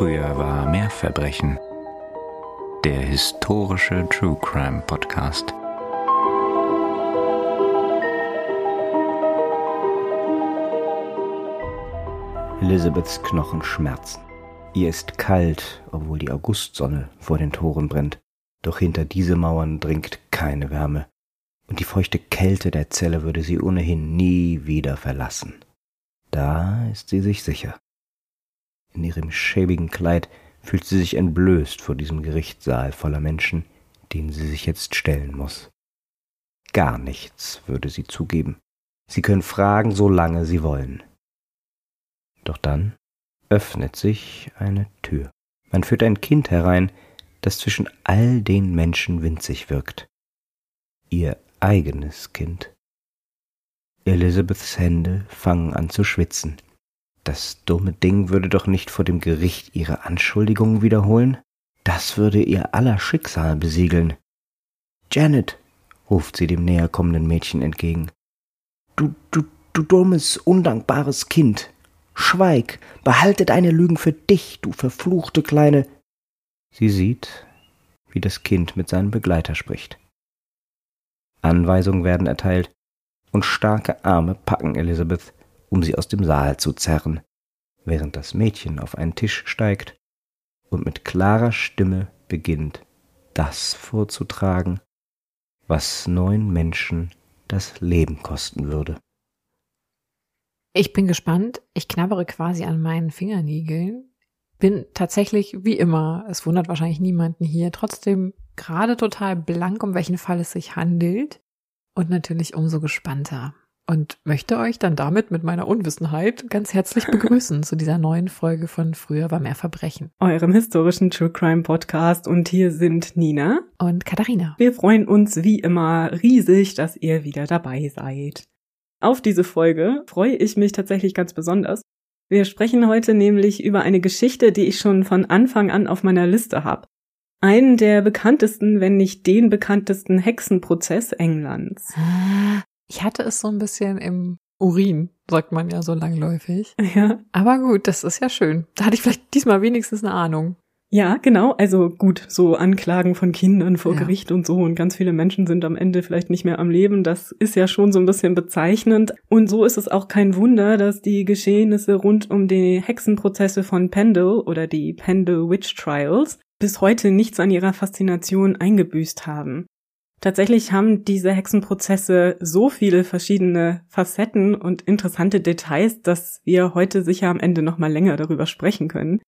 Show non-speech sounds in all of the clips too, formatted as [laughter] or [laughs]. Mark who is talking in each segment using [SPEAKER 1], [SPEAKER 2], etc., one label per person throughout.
[SPEAKER 1] Früher war mehr Verbrechen. Der historische True Crime Podcast.
[SPEAKER 2] Elizabeths Knochen schmerzen. Ihr ist kalt, obwohl die Augustsonne vor den Toren brennt. Doch hinter diese Mauern dringt keine Wärme, und die feuchte Kälte der Zelle würde sie ohnehin nie wieder verlassen. Da ist sie sich sicher. In ihrem schäbigen Kleid fühlt sie sich entblößt vor diesem Gerichtssaal voller Menschen, denen sie sich jetzt stellen muss. Gar nichts würde sie zugeben. Sie können fragen, solange sie wollen. Doch dann öffnet sich eine Tür. Man führt ein Kind herein, das zwischen all den Menschen winzig wirkt. Ihr eigenes Kind. Elizabeths Hände fangen an zu schwitzen. Das dumme Ding würde doch nicht vor dem Gericht ihre Anschuldigungen wiederholen? Das würde ihr aller Schicksal besiegeln. Janet, ruft sie dem näher kommenden Mädchen entgegen. Du, du, du dummes, undankbares Kind. Schweig, behalte deine Lügen für dich, du verfluchte kleine. Sie sieht, wie das Kind mit seinem Begleiter spricht. Anweisungen werden erteilt, und starke Arme packen Elizabeth, um sie aus dem Saal zu zerren, während das Mädchen auf einen Tisch steigt und mit klarer Stimme beginnt, das vorzutragen, was neun Menschen das Leben kosten würde.
[SPEAKER 3] Ich bin gespannt. Ich knabbere quasi an meinen Fingernägeln. Bin tatsächlich, wie immer, es wundert wahrscheinlich niemanden hier, trotzdem gerade total blank, um welchen Fall es sich handelt. Und natürlich umso gespannter. Und möchte euch dann damit mit meiner Unwissenheit ganz herzlich [laughs] begrüßen zu dieser neuen Folge von Früher war mehr Verbrechen.
[SPEAKER 4] Eurem historischen True Crime Podcast. Und hier sind Nina
[SPEAKER 3] und Katharina.
[SPEAKER 4] Wir freuen uns wie immer riesig, dass ihr wieder dabei seid. Auf diese Folge freue ich mich tatsächlich ganz besonders. Wir sprechen heute nämlich über eine Geschichte, die ich schon von Anfang an auf meiner Liste habe. Einen der bekanntesten, wenn nicht den bekanntesten Hexenprozess Englands.
[SPEAKER 3] Ich hatte es so ein bisschen im Urin, sagt man ja so langläufig.
[SPEAKER 4] Ja.
[SPEAKER 3] Aber gut, das ist ja schön. Da hatte ich vielleicht diesmal wenigstens eine Ahnung.
[SPEAKER 4] Ja, genau. Also gut, so Anklagen von Kindern vor ja. Gericht und so und ganz viele Menschen sind am Ende vielleicht nicht mehr am Leben. Das ist ja schon so ein bisschen bezeichnend. Und so ist es auch kein Wunder, dass die Geschehnisse rund um die Hexenprozesse von Pendle oder die Pendle Witch Trials bis heute nichts an ihrer Faszination eingebüßt haben. Tatsächlich haben diese Hexenprozesse so viele verschiedene Facetten und interessante Details, dass wir heute sicher am Ende noch mal länger darüber sprechen können.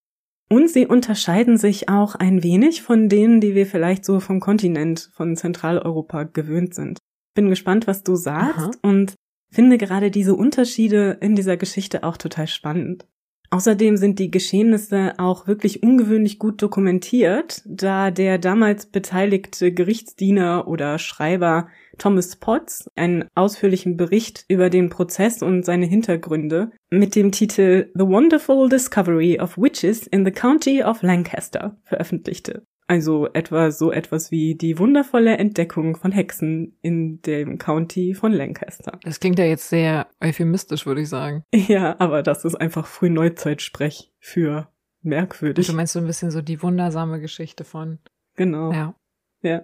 [SPEAKER 4] Und sie unterscheiden sich auch ein wenig von denen, die wir vielleicht so vom Kontinent, von Zentraleuropa gewöhnt sind. Bin gespannt, was du sagst Aha. und finde gerade diese Unterschiede in dieser Geschichte auch total spannend. Außerdem sind die Geschehnisse auch wirklich ungewöhnlich gut dokumentiert, da der damals beteiligte Gerichtsdiener oder Schreiber Thomas Potts einen ausführlichen Bericht über den Prozess und seine Hintergründe mit dem Titel The Wonderful Discovery of Witches in the County of Lancaster veröffentlichte. Also etwa so etwas wie die wundervolle Entdeckung von Hexen in dem County von Lancaster.
[SPEAKER 3] Das klingt ja jetzt sehr euphemistisch, würde ich sagen. [laughs]
[SPEAKER 4] Ja, aber das ist einfach Frühneuzeitsprech für merkwürdig.
[SPEAKER 3] Du meinst so ein bisschen so die wundersame Geschichte von.
[SPEAKER 4] Genau.
[SPEAKER 3] Ja.
[SPEAKER 4] Ja.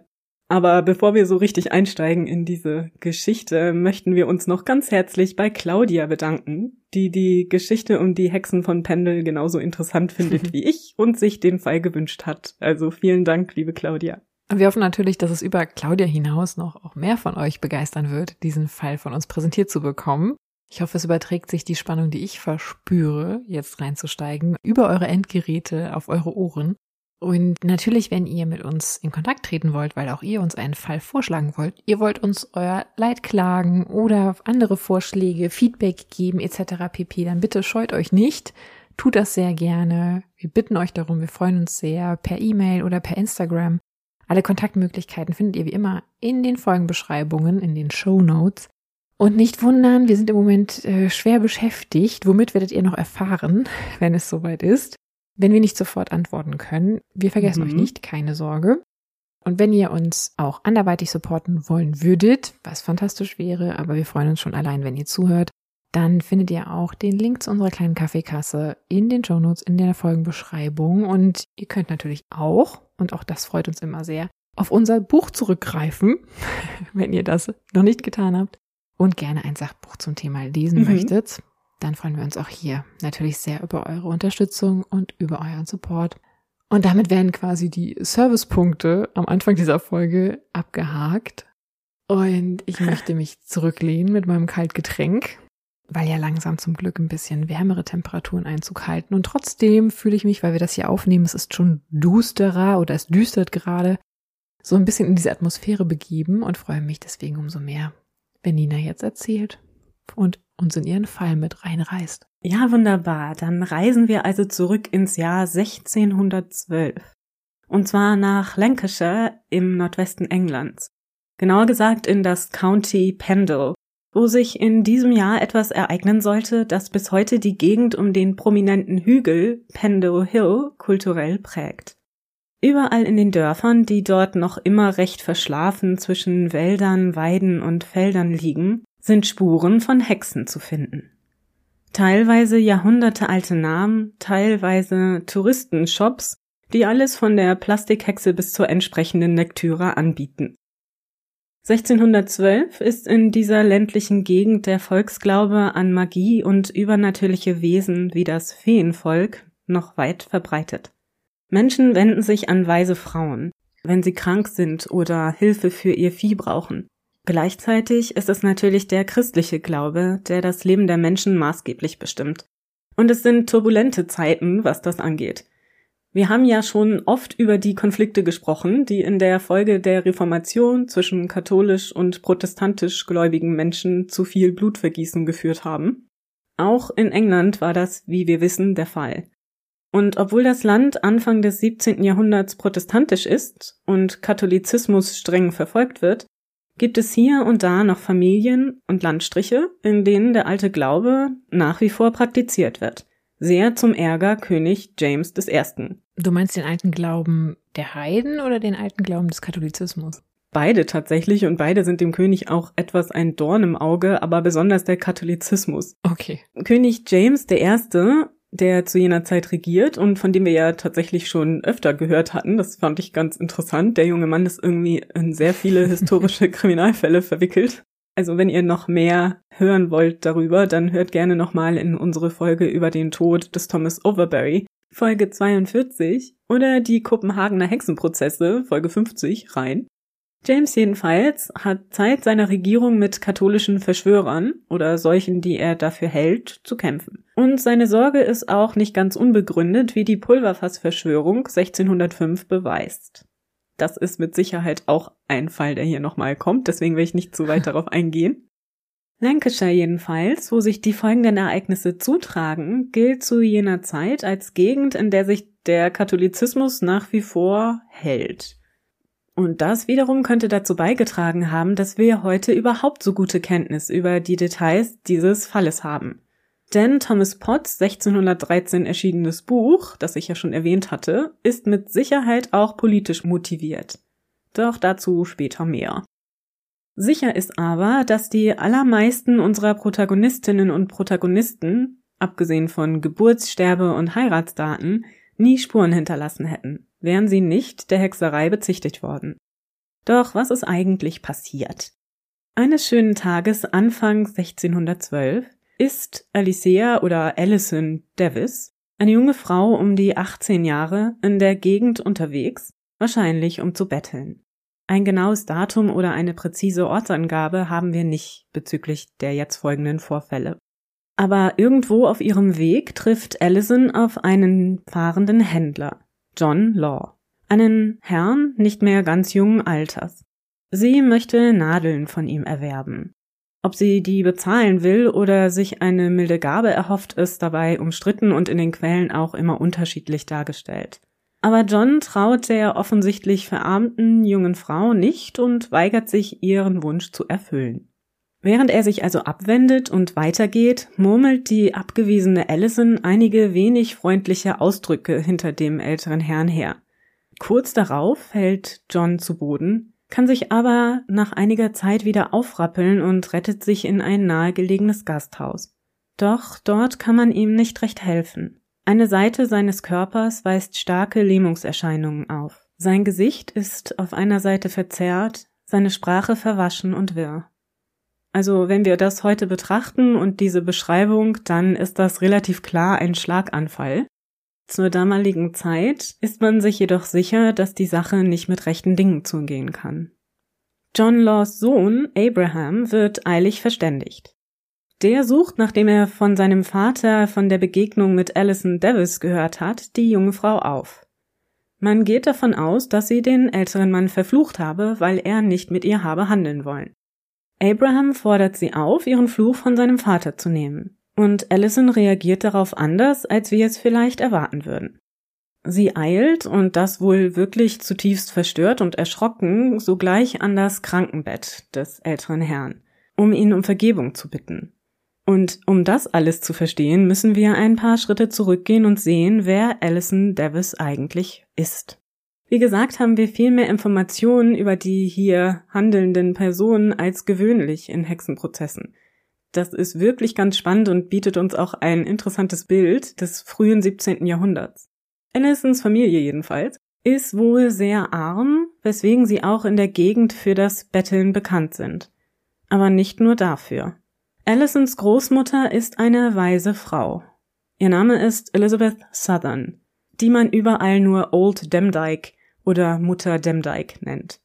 [SPEAKER 4] Aber bevor wir so richtig einsteigen in diese Geschichte, möchten wir uns noch ganz herzlich bei Claudia bedanken, die die Geschichte um die Hexen von Pendel genauso interessant findet [laughs] wie ich und sich den Fall gewünscht hat. Also vielen Dank, liebe Claudia.
[SPEAKER 3] Und wir hoffen natürlich, dass es über Claudia hinaus noch auch mehr von euch begeistern wird, diesen Fall von uns präsentiert zu bekommen. Ich hoffe, es überträgt sich die Spannung, die ich verspüre, jetzt reinzusteigen, über eure Endgeräte auf eure Ohren und natürlich, wenn ihr mit uns in Kontakt treten wollt, weil auch ihr uns einen Fall vorschlagen wollt, ihr wollt uns euer Leid klagen oder andere Vorschläge, Feedback geben etc. pp, dann bitte scheut euch nicht. Tut das sehr gerne. Wir bitten euch darum. Wir freuen uns sehr per E-Mail oder per Instagram. Alle Kontaktmöglichkeiten findet ihr wie immer in den Folgenbeschreibungen, in den Show Notes. Und nicht wundern, wir sind im Moment äh, schwer beschäftigt. Womit werdet ihr noch erfahren, [laughs] wenn es soweit ist? Wenn wir nicht sofort antworten können. Wir vergessen mhm. euch nicht, keine Sorge. Und wenn ihr uns auch anderweitig supporten wollen würdet, was fantastisch wäre, aber wir freuen uns schon allein, wenn ihr zuhört, dann findet ihr auch den Link zu unserer kleinen Kaffeekasse in den Shownotes, in der Folgenbeschreibung. Und ihr könnt natürlich auch, und auch das freut uns immer sehr, auf unser Buch zurückgreifen, [laughs] wenn ihr das noch nicht getan habt und gerne ein Sachbuch zum Thema lesen mhm. möchtet. Dann freuen wir uns auch hier natürlich sehr über eure Unterstützung und über euren Support. Und damit werden quasi die Servicepunkte am Anfang dieser Folge abgehakt. Und ich [laughs] möchte mich zurücklehnen mit meinem Kaltgetränk weil ja langsam zum Glück ein bisschen wärmere Temperaturen Einzug halten. Und trotzdem fühle ich mich, weil wir das hier aufnehmen, es ist schon dusterer oder es düstert gerade, so ein bisschen in diese Atmosphäre begeben und freue mich deswegen umso mehr, wenn Nina jetzt erzählt und uns in ihren Fall mit reinreißt.
[SPEAKER 4] Ja, wunderbar. Dann reisen wir also zurück ins Jahr 1612. Und zwar nach Lancashire im Nordwesten Englands. Genauer gesagt in das County Pendle, wo sich in diesem Jahr etwas ereignen sollte, das bis heute die Gegend um den prominenten Hügel Pendle Hill kulturell prägt. Überall in den Dörfern, die dort noch immer recht verschlafen zwischen Wäldern, Weiden und Feldern liegen, sind Spuren von Hexen zu finden. Teilweise jahrhundertealte Namen, teilweise Touristenshops, die alles von der Plastikhexe bis zur entsprechenden Lektüre anbieten. 1612 ist in dieser ländlichen Gegend der Volksglaube an Magie und übernatürliche Wesen wie das Feenvolk noch weit verbreitet. Menschen wenden sich an weise Frauen, wenn sie krank sind oder Hilfe für ihr Vieh brauchen. Gleichzeitig ist es natürlich der christliche Glaube, der das Leben der Menschen maßgeblich bestimmt. Und es sind turbulente Zeiten, was das angeht. Wir haben ja schon oft über die Konflikte gesprochen, die in der Folge der Reformation zwischen katholisch und protestantisch gläubigen Menschen zu viel Blutvergießen geführt haben. Auch in England war das, wie wir wissen, der Fall. Und obwohl das Land Anfang des 17. Jahrhunderts protestantisch ist und Katholizismus streng verfolgt wird, gibt es hier und da noch Familien und Landstriche, in denen der alte Glaube nach wie vor praktiziert wird sehr zum Ärger König James I.
[SPEAKER 3] Du meinst den alten Glauben der Heiden oder den alten Glauben des Katholizismus?
[SPEAKER 4] Beide tatsächlich und beide sind dem König auch etwas ein Dorn im Auge, aber besonders der Katholizismus.
[SPEAKER 3] Okay.
[SPEAKER 4] König James I., der zu jener Zeit regiert und von dem wir ja tatsächlich schon öfter gehört hatten, das fand ich ganz interessant. Der junge Mann ist irgendwie in sehr viele [laughs] historische Kriminalfälle verwickelt. Also wenn ihr noch mehr hören wollt darüber, dann hört gerne nochmal in unsere Folge über den Tod des Thomas Overbury, Folge 42, oder die Kopenhagener Hexenprozesse, Folge 50, rein. James jedenfalls hat Zeit seiner Regierung mit katholischen Verschwörern oder solchen, die er dafür hält, zu kämpfen. Und seine Sorge ist auch nicht ganz unbegründet, wie die Pulverfassverschwörung 1605 beweist. Das ist mit Sicherheit auch ein Fall, der hier nochmal kommt, deswegen will ich nicht zu weit [laughs] darauf eingehen. Lancashire jedenfalls, wo sich die folgenden Ereignisse zutragen, gilt zu jener Zeit als Gegend, in der sich der Katholizismus nach wie vor hält. Und das wiederum könnte dazu beigetragen haben, dass wir heute überhaupt so gute Kenntnis über die Details dieses Falles haben. Denn Thomas Potts 1613 erschienenes Buch, das ich ja schon erwähnt hatte, ist mit Sicherheit auch politisch motiviert. Doch dazu später mehr. Sicher ist aber, dass die allermeisten unserer Protagonistinnen und Protagonisten, abgesehen von Geburtssterbe und Heiratsdaten, nie Spuren hinterlassen hätten, wären sie nicht der Hexerei bezichtigt worden. Doch was ist eigentlich passiert? Eines schönen Tages Anfang 1612 ist Alicia oder Alison Davis, eine junge Frau um die 18 Jahre, in der Gegend unterwegs, wahrscheinlich um zu betteln. Ein genaues Datum oder eine präzise Ortsangabe haben wir nicht bezüglich der jetzt folgenden Vorfälle. Aber irgendwo auf ihrem Weg trifft Allison auf einen fahrenden Händler, John Law, einen Herrn nicht mehr ganz jungen Alters. Sie möchte Nadeln von ihm erwerben. Ob sie die bezahlen will oder sich eine milde Gabe erhofft, ist dabei umstritten und in den Quellen auch immer unterschiedlich dargestellt. Aber John traut der offensichtlich verarmten jungen Frau nicht und weigert sich, ihren Wunsch zu erfüllen. Während er sich also abwendet und weitergeht, murmelt die abgewiesene Allison einige wenig freundliche Ausdrücke hinter dem älteren Herrn her. Kurz darauf fällt John zu Boden, kann sich aber nach einiger Zeit wieder aufrappeln und rettet sich in ein nahegelegenes Gasthaus. Doch dort kann man ihm nicht recht helfen. Eine Seite seines Körpers weist starke Lähmungserscheinungen auf. Sein Gesicht ist auf einer Seite verzerrt, seine Sprache verwaschen und wirr. Also wenn wir das heute betrachten und diese Beschreibung, dann ist das relativ klar ein Schlaganfall. Zur damaligen Zeit ist man sich jedoch sicher, dass die Sache nicht mit rechten Dingen zugehen kann. John Laws Sohn Abraham wird eilig verständigt. Der sucht, nachdem er von seinem Vater von der Begegnung mit Alison Davis gehört hat, die junge Frau auf. Man geht davon aus, dass sie den älteren Mann verflucht habe, weil er nicht mit ihr habe handeln wollen. Abraham fordert sie auf, ihren Fluch von seinem Vater zu nehmen, und Alison reagiert darauf anders, als wir es vielleicht erwarten würden. Sie eilt, und das wohl wirklich zutiefst verstört und erschrocken, sogleich an das Krankenbett des älteren Herrn, um ihn um Vergebung zu bitten. Und um das alles zu verstehen, müssen wir ein paar Schritte zurückgehen und sehen, wer Alison Davis eigentlich ist. Wie gesagt, haben wir viel mehr Informationen über die hier handelnden Personen als gewöhnlich in Hexenprozessen. Das ist wirklich ganz spannend und bietet uns auch ein interessantes Bild des frühen 17. Jahrhunderts. Allisons Familie jedenfalls ist wohl sehr arm, weswegen sie auch in der Gegend für das Betteln bekannt sind. Aber nicht nur dafür. Allisons Großmutter ist eine weise Frau. Ihr Name ist Elizabeth Southern, die man überall nur Old Demdike oder Mutter Demdike nennt.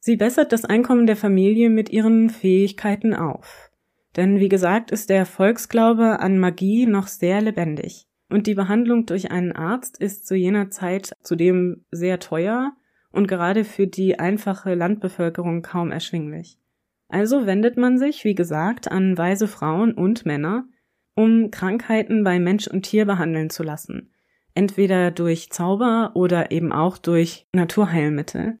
[SPEAKER 4] Sie bessert das Einkommen der Familie mit ihren Fähigkeiten auf. Denn wie gesagt ist der Volksglaube an Magie noch sehr lebendig. Und die Behandlung durch einen Arzt ist zu jener Zeit zudem sehr teuer und gerade für die einfache Landbevölkerung kaum erschwinglich. Also wendet man sich, wie gesagt, an weise Frauen und Männer, um Krankheiten bei Mensch und Tier behandeln zu lassen, entweder durch Zauber oder eben auch durch Naturheilmittel.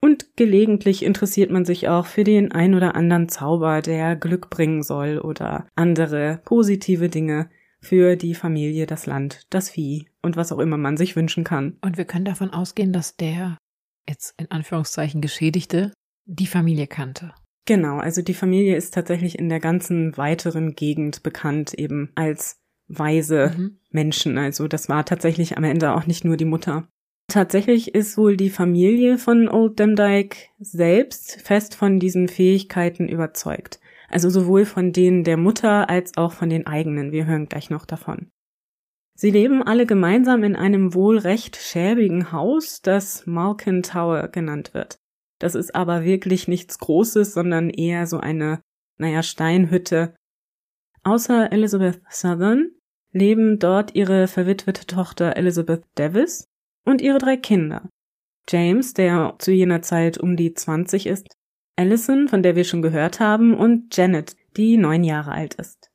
[SPEAKER 4] Und gelegentlich interessiert man sich auch für den ein oder anderen Zauber, der Glück bringen soll oder andere positive Dinge für die Familie, das Land, das Vieh und was auch immer man sich wünschen kann.
[SPEAKER 3] Und wir können davon ausgehen, dass der jetzt in Anführungszeichen Geschädigte die Familie kannte.
[SPEAKER 4] Genau, also die Familie ist tatsächlich in der ganzen weiteren Gegend bekannt eben als weise mhm. Menschen. Also das war tatsächlich am Ende auch nicht nur die Mutter. Tatsächlich ist wohl die Familie von Old Demdike selbst fest von diesen Fähigkeiten überzeugt. Also sowohl von denen der Mutter als auch von den eigenen. Wir hören gleich noch davon. Sie leben alle gemeinsam in einem wohl recht schäbigen Haus, das Malkin Tower genannt wird. Das ist aber wirklich nichts Großes, sondern eher so eine, naja, Steinhütte. Außer Elizabeth Southern leben dort ihre verwitwete Tochter Elizabeth Davis und ihre drei Kinder. James, der zu jener Zeit um die 20 ist, Allison, von der wir schon gehört haben, und Janet, die neun Jahre alt ist.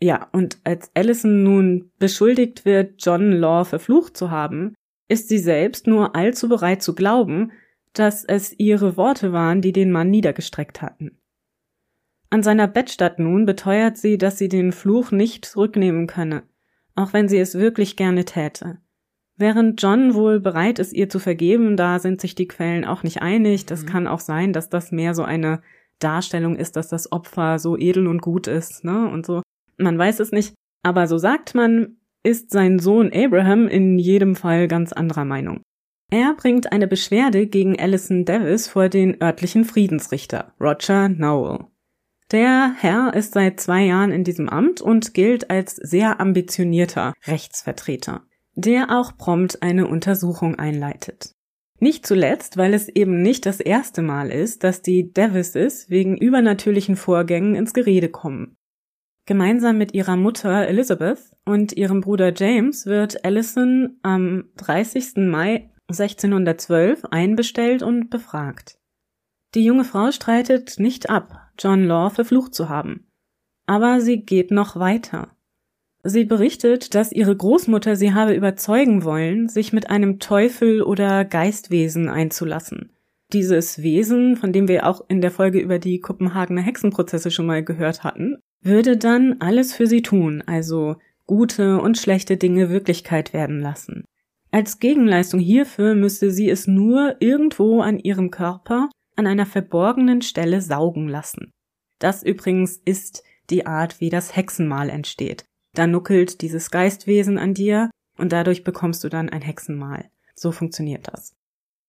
[SPEAKER 4] Ja, und als Allison nun beschuldigt wird, John Law verflucht zu haben, ist sie selbst nur allzu bereit zu glauben, dass es ihre Worte waren, die den Mann niedergestreckt hatten. An seiner Bettstatt nun beteuert sie, dass sie den Fluch nicht zurücknehmen könne, auch wenn sie es wirklich gerne täte. Während John wohl bereit ist, ihr zu vergeben, da sind sich die Quellen auch nicht einig. Das mhm. kann auch sein, dass das mehr so eine Darstellung ist, dass das Opfer so edel und gut ist, ne? Und so. Man weiß es nicht. Aber so sagt man, ist sein Sohn Abraham in jedem Fall ganz anderer Meinung. Er bringt eine Beschwerde gegen Alison Davis vor den örtlichen Friedensrichter, Roger Nowell. Der Herr ist seit zwei Jahren in diesem Amt und gilt als sehr ambitionierter Rechtsvertreter, der auch prompt eine Untersuchung einleitet. Nicht zuletzt, weil es eben nicht das erste Mal ist, dass die Davises wegen übernatürlichen Vorgängen ins Gerede kommen. Gemeinsam mit ihrer Mutter Elizabeth und ihrem Bruder James wird Allison am 30. Mai 1612 einbestellt und befragt. Die junge Frau streitet nicht ab, John Law verflucht zu haben. Aber sie geht noch weiter. Sie berichtet, dass ihre Großmutter sie habe überzeugen wollen, sich mit einem Teufel oder Geistwesen einzulassen. Dieses Wesen, von dem wir auch in der Folge über die Kopenhagener Hexenprozesse schon mal gehört hatten, würde dann alles für sie tun, also gute und schlechte Dinge Wirklichkeit werden lassen. Als Gegenleistung hierfür müsse sie es nur irgendwo an ihrem Körper an einer verborgenen Stelle saugen lassen. Das übrigens ist die Art, wie das Hexenmal entsteht. da nuckelt dieses Geistwesen an dir und dadurch bekommst du dann ein Hexenmal. So funktioniert das.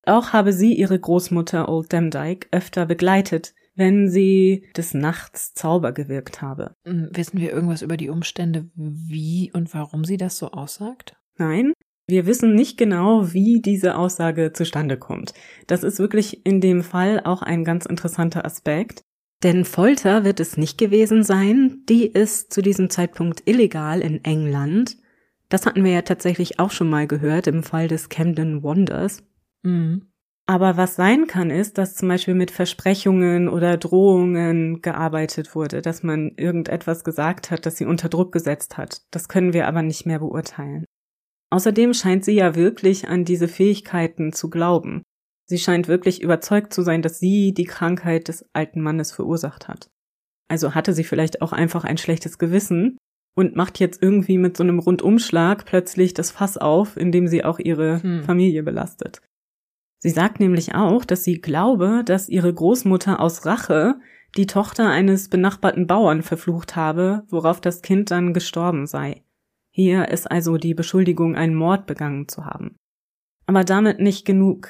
[SPEAKER 4] Auch habe sie ihre Großmutter Old Demdike öfter begleitet, wenn sie des Nachts Zauber gewirkt habe.
[SPEAKER 3] Hm, wissen wir irgendwas über die Umstände, wie und warum sie das so aussagt?
[SPEAKER 4] Nein, wir wissen nicht genau, wie diese Aussage zustande kommt. Das ist wirklich in dem Fall auch ein ganz interessanter Aspekt. Denn Folter wird es nicht gewesen sein. Die ist zu diesem Zeitpunkt illegal in England. Das hatten wir ja tatsächlich auch schon mal gehört im Fall des Camden Wonders.
[SPEAKER 3] Mhm.
[SPEAKER 4] Aber was sein kann, ist, dass zum Beispiel mit Versprechungen oder Drohungen gearbeitet wurde, dass man irgendetwas gesagt hat, das sie unter Druck gesetzt hat. Das können wir aber nicht mehr beurteilen. Außerdem scheint sie ja wirklich an diese Fähigkeiten zu glauben. Sie scheint wirklich überzeugt zu sein, dass sie die Krankheit des alten Mannes verursacht hat. Also hatte sie vielleicht auch einfach ein schlechtes Gewissen und macht jetzt irgendwie mit so einem Rundumschlag plötzlich das Fass auf, indem sie auch ihre hm. Familie belastet. Sie sagt nämlich auch, dass sie glaube, dass ihre Großmutter aus Rache die Tochter eines benachbarten Bauern verflucht habe, worauf das Kind dann gestorben sei. Hier ist also die Beschuldigung, einen Mord begangen zu haben. Aber damit nicht genug.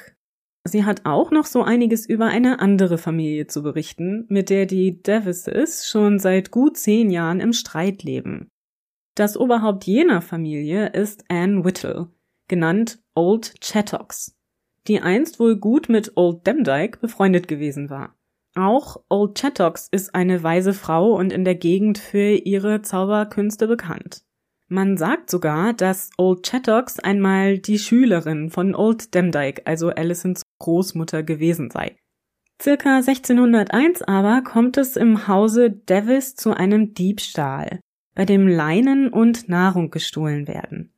[SPEAKER 4] Sie hat auch noch so einiges über eine andere Familie zu berichten, mit der die Davises schon seit gut zehn Jahren im Streit leben. Das Oberhaupt jener Familie ist Anne Whittle, genannt Old Chattocks die einst wohl gut mit Old Demdike befreundet gewesen war. Auch Old Chattox ist eine weise Frau und in der Gegend für ihre Zauberkünste bekannt. Man sagt sogar, dass Old Chattox einmal die Schülerin von Old Demdike, also Alicents Großmutter, gewesen sei. Circa 1601 aber kommt es im Hause Davis zu einem Diebstahl, bei dem Leinen und Nahrung gestohlen werden.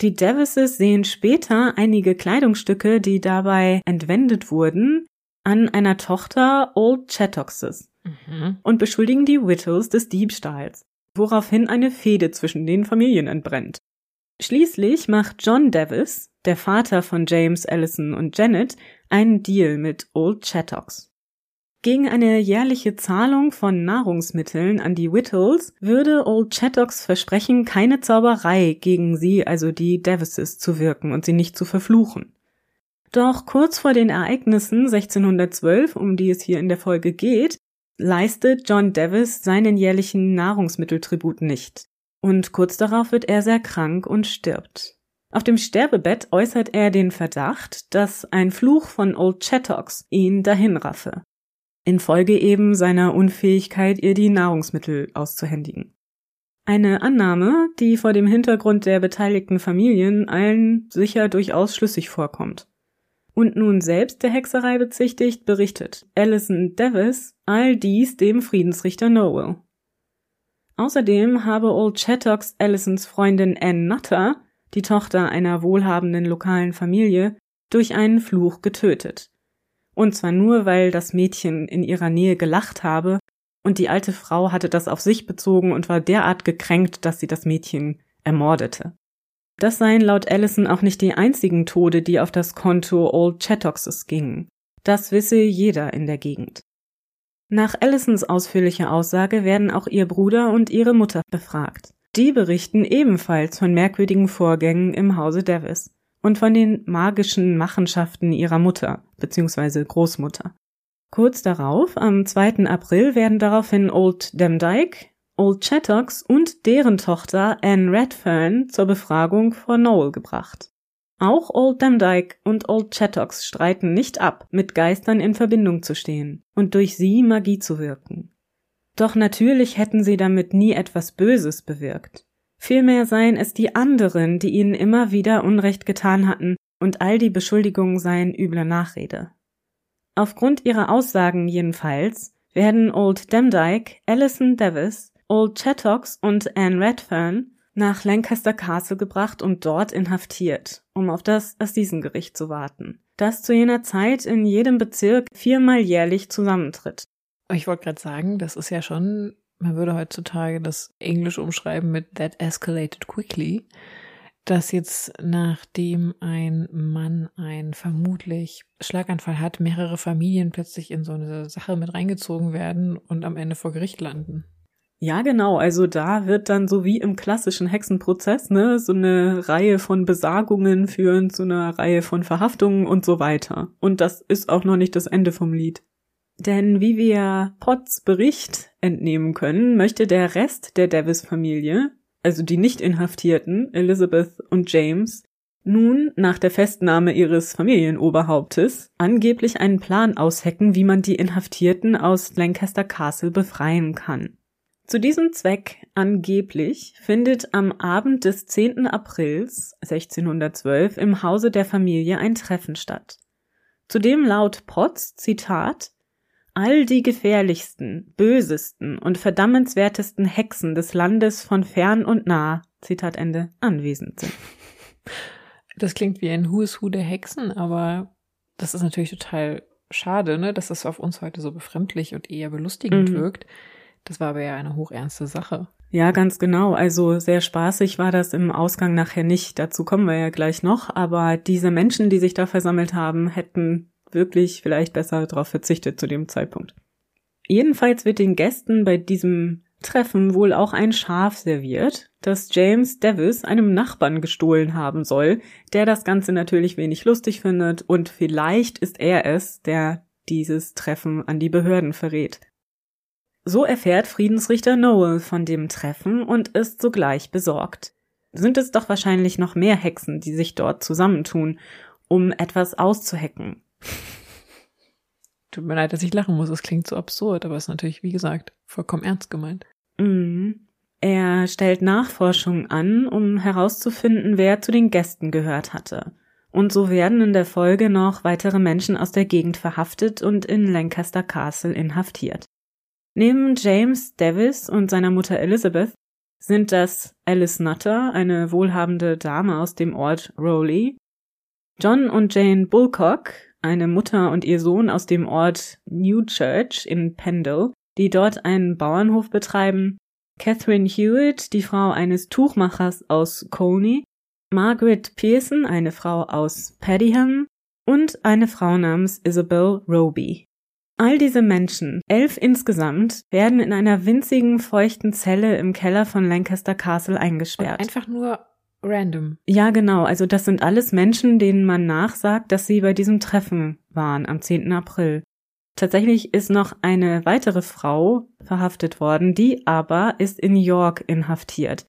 [SPEAKER 4] Die Davises sehen später einige Kleidungsstücke, die dabei entwendet wurden, an einer Tochter Old Chattoxes mhm. und beschuldigen die Whittles des Diebstahls, woraufhin eine Fehde zwischen den Familien entbrennt. Schließlich macht John Davis, der Vater von James Allison und Janet, einen Deal mit Old Chattox. Gegen eine jährliche Zahlung von Nahrungsmitteln an die Whittles würde Old Chattocks versprechen, keine Zauberei gegen sie, also die Davises, zu wirken und sie nicht zu verfluchen. Doch kurz vor den Ereignissen 1612, um die es hier in der Folge geht, leistet John Davis seinen jährlichen Nahrungsmitteltribut nicht. Und kurz darauf wird er sehr krank und stirbt. Auf dem Sterbebett äußert er den Verdacht, dass ein Fluch von Old Chattocks ihn dahinraffe infolge eben seiner Unfähigkeit, ihr die Nahrungsmittel auszuhändigen. Eine Annahme, die vor dem Hintergrund der beteiligten Familien allen sicher durchaus schlüssig vorkommt. Und nun selbst der Hexerei bezichtigt, berichtet Alison Davis all dies dem Friedensrichter Noel. Außerdem habe Old Chattocks Alisons Freundin Anne Nutter, die Tochter einer wohlhabenden lokalen Familie, durch einen Fluch getötet und zwar nur, weil das Mädchen in ihrer Nähe gelacht habe, und die alte Frau hatte das auf sich bezogen und war derart gekränkt, dass sie das Mädchen ermordete. Das seien laut Allison auch nicht die einzigen Tode, die auf das Konto Old Chattoxes gingen. Das wisse jeder in der Gegend. Nach Allisons ausführlicher Aussage werden auch ihr Bruder und ihre Mutter befragt. Die berichten ebenfalls von merkwürdigen Vorgängen im Hause Davis und von den magischen Machenschaften ihrer Mutter bzw. Großmutter. Kurz darauf, am 2. April, werden daraufhin Old Demdike, Old Chattocks und deren Tochter Anne Redfern zur Befragung vor Noel gebracht. Auch Old Demdike und Old Chattocks streiten nicht ab, mit Geistern in Verbindung zu stehen und durch sie Magie zu wirken. Doch natürlich hätten sie damit nie etwas Böses bewirkt. Vielmehr seien es die anderen, die ihnen immer wieder Unrecht getan hatten, und all die Beschuldigungen seien üble Nachrede. Aufgrund ihrer Aussagen jedenfalls werden Old Demdike, Alison Davis, Old Chattox und Anne Redfern nach Lancaster Castle gebracht und dort inhaftiert, um auf das Assisengericht zu warten, das zu jener Zeit in jedem Bezirk viermal jährlich zusammentritt.
[SPEAKER 3] Ich wollte gerade sagen, das ist ja schon man würde heutzutage das Englisch umschreiben mit that escalated quickly, dass jetzt nachdem ein Mann einen vermutlich Schlaganfall hat, mehrere Familien plötzlich in so eine Sache mit reingezogen werden und am Ende vor Gericht landen.
[SPEAKER 4] Ja, genau. Also da wird dann so wie im klassischen Hexenprozess, ne, so eine Reihe von Besagungen führen zu einer Reihe von Verhaftungen und so weiter. Und das ist auch noch nicht das Ende vom Lied. Denn wie wir Potts Bericht entnehmen können, möchte der Rest der Davis-Familie, also die nicht Inhaftierten, Elizabeth und James, nun nach der Festnahme ihres Familienoberhauptes angeblich einen Plan aushecken, wie man die Inhaftierten aus Lancaster Castle befreien kann. Zu diesem Zweck angeblich findet am Abend des 10. Aprils 1612 im Hause der Familie ein Treffen statt. Zudem laut Potts Zitat all die gefährlichsten, bösesten und verdammenswertesten Hexen des Landes von fern und nah, Zitat Ende, anwesend sind. [laughs]
[SPEAKER 3] Das klingt wie ein Who is Who der Hexen, aber das ist natürlich total schade, ne, dass das auf uns heute so befremdlich und eher belustigend mhm. wirkt. Das war aber ja eine hochernste Sache.
[SPEAKER 4] Ja, ganz genau. Also sehr spaßig war das im Ausgang nachher nicht. Dazu kommen wir ja gleich noch. Aber diese Menschen, die sich da versammelt haben, hätten wirklich vielleicht besser darauf verzichtet zu dem Zeitpunkt. Jedenfalls wird den Gästen bei diesem Treffen wohl auch ein Schaf serviert, das James Davis einem Nachbarn gestohlen haben soll, der das Ganze natürlich wenig lustig findet und vielleicht ist er es, der dieses Treffen an die Behörden verrät. So erfährt Friedensrichter Noel von dem Treffen und ist sogleich besorgt. Sind es doch wahrscheinlich noch mehr Hexen, die sich dort zusammentun, um etwas auszuhecken.
[SPEAKER 3] Tut mir leid, dass ich lachen muss, es klingt so absurd, aber es ist natürlich, wie gesagt, vollkommen ernst gemeint.
[SPEAKER 4] Mm. Er stellt Nachforschungen an, um herauszufinden, wer zu den Gästen gehört hatte. Und so werden in der Folge noch weitere Menschen aus der Gegend verhaftet und in Lancaster Castle inhaftiert. Neben James Davis und seiner Mutter Elizabeth sind das Alice Nutter, eine wohlhabende Dame aus dem Ort Rowley, John und Jane Bulcock, eine Mutter und ihr Sohn aus dem Ort Newchurch in Pendle, die dort einen Bauernhof betreiben, Catherine Hewitt, die Frau eines Tuchmachers aus Coney, Margaret Pearson, eine Frau aus Padiham und eine Frau namens Isabel Roby. All diese Menschen, elf insgesamt, werden in einer winzigen, feuchten Zelle im Keller von Lancaster Castle eingesperrt.
[SPEAKER 3] Und einfach nur random.
[SPEAKER 4] Ja, genau. Also das sind alles Menschen, denen man nachsagt, dass sie bei diesem Treffen waren am 10. April. Tatsächlich ist noch eine weitere Frau verhaftet worden, die aber ist in York inhaftiert.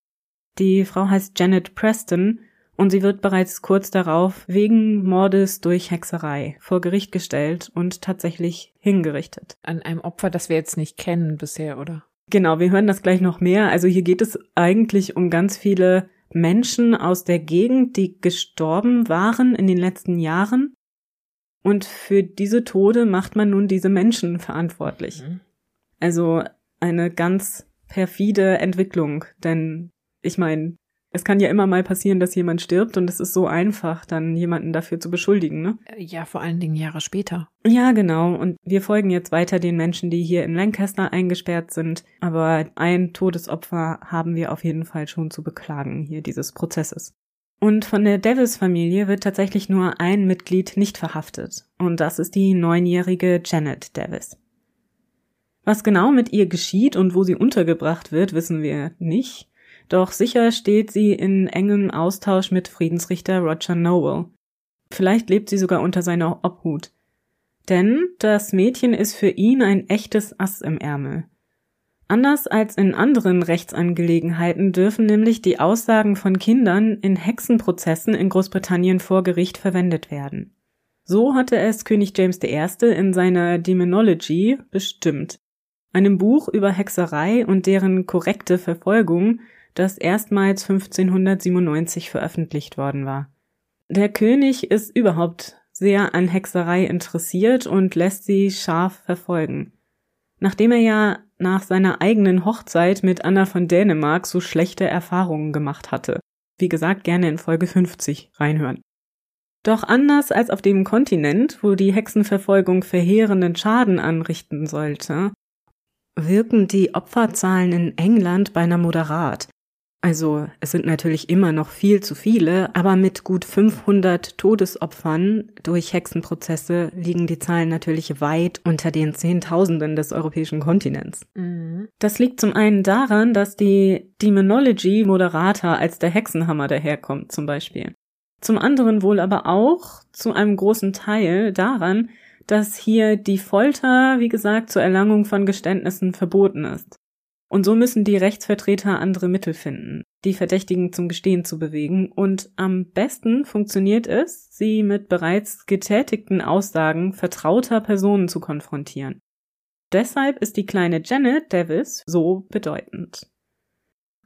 [SPEAKER 4] Die Frau heißt Janet Preston und sie wird bereits kurz darauf wegen Mordes durch Hexerei vor Gericht gestellt und tatsächlich hingerichtet.
[SPEAKER 3] An einem Opfer, das wir jetzt nicht kennen bisher, oder?
[SPEAKER 4] Genau, wir hören das gleich noch mehr. Also hier geht es eigentlich um ganz viele Menschen aus der Gegend, die gestorben waren in den letzten Jahren. Und für diese Tode macht man nun diese Menschen verantwortlich. Mhm. Also eine ganz perfide Entwicklung, denn ich meine, es kann ja immer mal passieren, dass jemand stirbt und es ist so einfach, dann jemanden dafür zu beschuldigen, ne?
[SPEAKER 3] Äh, ja, vor allen Dingen Jahre später.
[SPEAKER 4] Ja, genau. Und wir folgen jetzt weiter den Menschen, die hier in Lancaster eingesperrt sind. Aber ein Todesopfer haben wir auf jeden Fall schon zu beklagen hier dieses Prozesses. Und von der Davis-Familie wird tatsächlich nur ein Mitglied nicht verhaftet. Und das ist die neunjährige Janet Davis. Was genau mit ihr geschieht und wo sie untergebracht wird, wissen wir nicht. Doch sicher steht sie in engem Austausch mit Friedensrichter Roger Noel. Vielleicht lebt sie sogar unter seiner Obhut. Denn das Mädchen ist für ihn ein echtes Ass im Ärmel. Anders als in anderen Rechtsangelegenheiten dürfen nämlich die Aussagen von Kindern in Hexenprozessen in Großbritannien vor Gericht verwendet werden. So hatte es König James I. in seiner Demonology bestimmt, einem Buch über Hexerei und deren korrekte Verfolgung, das erstmals 1597 veröffentlicht worden war. Der König ist überhaupt sehr an Hexerei interessiert und lässt sie scharf verfolgen. Nachdem er ja nach seiner eigenen Hochzeit mit Anna von Dänemark so schlechte Erfahrungen gemacht hatte. Wie gesagt, gerne in Folge 50 reinhören. Doch anders als auf dem Kontinent, wo die Hexenverfolgung verheerenden Schaden anrichten sollte, wirken die Opferzahlen in England beinahe moderat. Also es sind natürlich immer noch viel zu viele, aber mit gut 500 Todesopfern durch Hexenprozesse liegen die Zahlen natürlich weit unter den Zehntausenden des europäischen Kontinents. Mhm. Das liegt zum einen daran, dass die Demonology moderater als der Hexenhammer daherkommt zum Beispiel. Zum anderen wohl aber auch zu einem großen Teil daran, dass hier die Folter, wie gesagt, zur Erlangung von Geständnissen verboten ist. Und so müssen die Rechtsvertreter andere Mittel finden, die Verdächtigen zum Gestehen zu bewegen, und am besten funktioniert es, sie mit bereits getätigten Aussagen vertrauter Personen zu konfrontieren. Deshalb ist die kleine Janet Davis so bedeutend.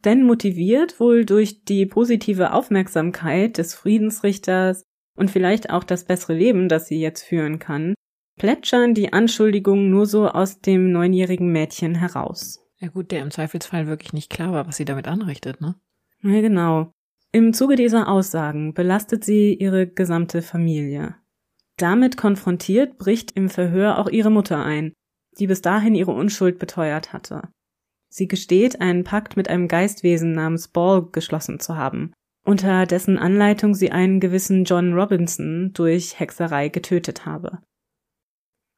[SPEAKER 4] Denn motiviert wohl durch die positive Aufmerksamkeit des Friedensrichters und vielleicht auch das bessere Leben, das sie jetzt führen kann, plätschern die Anschuldigungen nur so aus dem neunjährigen Mädchen heraus.
[SPEAKER 3] Ja gut, der im Zweifelsfall wirklich nicht klar war, was sie damit anrichtet, ne?
[SPEAKER 4] Ja, genau. Im Zuge dieser Aussagen belastet sie ihre gesamte Familie. Damit konfrontiert bricht im Verhör auch ihre Mutter ein, die bis dahin ihre Unschuld beteuert hatte. Sie gesteht, einen Pakt mit einem Geistwesen namens Ball geschlossen zu haben, unter dessen Anleitung sie einen gewissen John Robinson durch Hexerei getötet habe.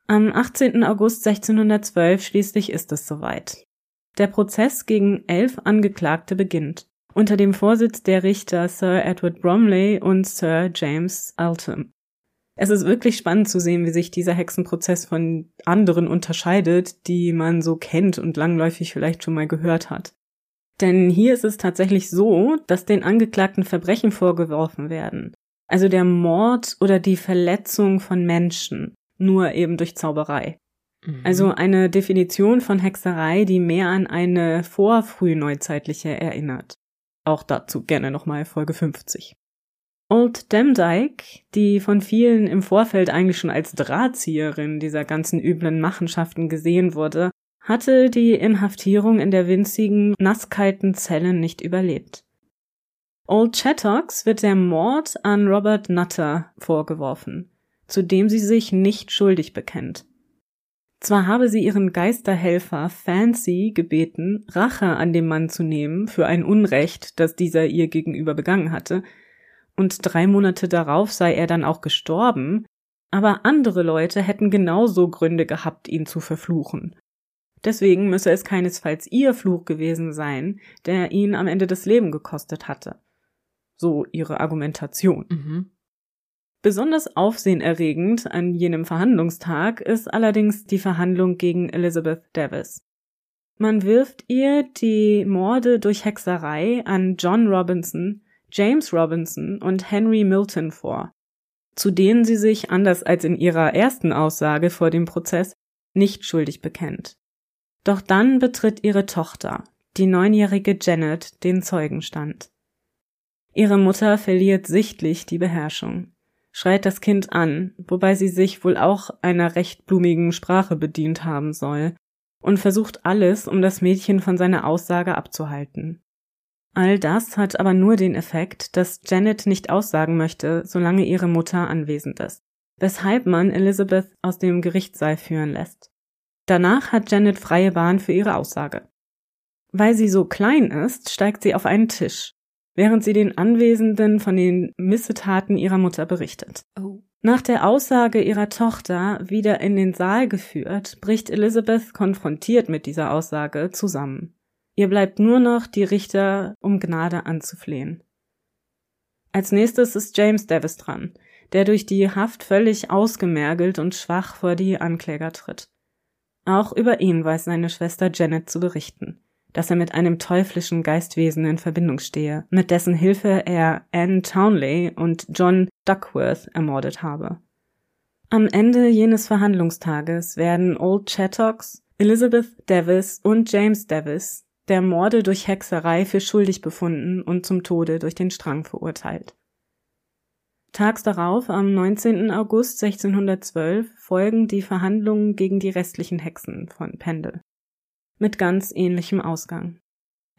[SPEAKER 4] Am 18. August 1612 schließlich ist es soweit. Der Prozess gegen elf Angeklagte beginnt, unter dem Vorsitz der Richter Sir Edward Bromley und Sir James Altham. Es ist wirklich spannend zu sehen, wie sich dieser Hexenprozess von anderen unterscheidet, die man so kennt und langläufig vielleicht schon mal gehört hat. Denn hier ist es tatsächlich so, dass den Angeklagten Verbrechen vorgeworfen werden. Also der Mord oder die Verletzung von Menschen, nur eben durch Zauberei. Mhm. Also eine Definition von Hexerei, die mehr an eine vorfrühneuzeitliche erinnert. Auch dazu gerne nochmal Folge 50. Old Demdike, die von vielen im Vorfeld eigentlich schon als Drahtzieherin dieser ganzen üblen Machenschaften gesehen wurde, hatte die Inhaftierung in der winzigen, nasskalten Zelle nicht überlebt. Old Chattox wird der Mord an Robert Nutter vorgeworfen, zu dem sie sich nicht schuldig bekennt. Zwar habe sie ihren Geisterhelfer Fancy gebeten, Rache an dem Mann zu nehmen für ein Unrecht, das dieser ihr gegenüber begangen hatte, und drei Monate darauf sei er dann auch gestorben, aber andere Leute hätten genauso Gründe gehabt, ihn zu verfluchen. Deswegen müsse es keinesfalls ihr Fluch gewesen sein, der ihn am Ende das Leben gekostet hatte. So ihre Argumentation. Mhm. Besonders aufsehenerregend an jenem Verhandlungstag ist allerdings die Verhandlung gegen Elizabeth Davis. Man wirft ihr die Morde durch Hexerei an John Robinson, James Robinson und Henry Milton vor, zu denen sie sich, anders als in ihrer ersten Aussage vor dem Prozess, nicht schuldig bekennt. Doch dann betritt ihre Tochter, die neunjährige Janet, den Zeugenstand. Ihre Mutter verliert sichtlich die Beherrschung schreit das Kind an, wobei sie sich wohl auch einer recht blumigen Sprache bedient haben soll, und versucht alles, um das Mädchen von seiner Aussage abzuhalten. All das hat aber nur den Effekt, dass Janet nicht aussagen möchte, solange ihre Mutter anwesend ist, weshalb man Elizabeth aus dem Gerichtssaal führen lässt. Danach hat Janet freie Bahn für ihre Aussage. Weil sie so klein ist, steigt sie auf einen Tisch während sie den Anwesenden von den Missetaten ihrer Mutter berichtet. Oh. Nach der Aussage ihrer Tochter wieder in den Saal geführt, bricht Elizabeth konfrontiert mit dieser Aussage zusammen. Ihr bleibt nur noch, die Richter um Gnade anzuflehen. Als nächstes ist James Davis dran, der durch die Haft völlig ausgemergelt und schwach vor die Ankläger tritt. Auch über ihn weiß seine Schwester Janet zu berichten dass er mit einem teuflischen Geistwesen in Verbindung stehe, mit dessen Hilfe er Anne Townley und John Duckworth ermordet habe. Am Ende jenes Verhandlungstages werden Old Chattox, Elizabeth Davis und James Davis der Morde durch Hexerei für schuldig befunden und zum Tode durch den Strang verurteilt. Tags darauf, am 19. August 1612, folgen die Verhandlungen gegen die restlichen Hexen von Pendle mit ganz ähnlichem Ausgang.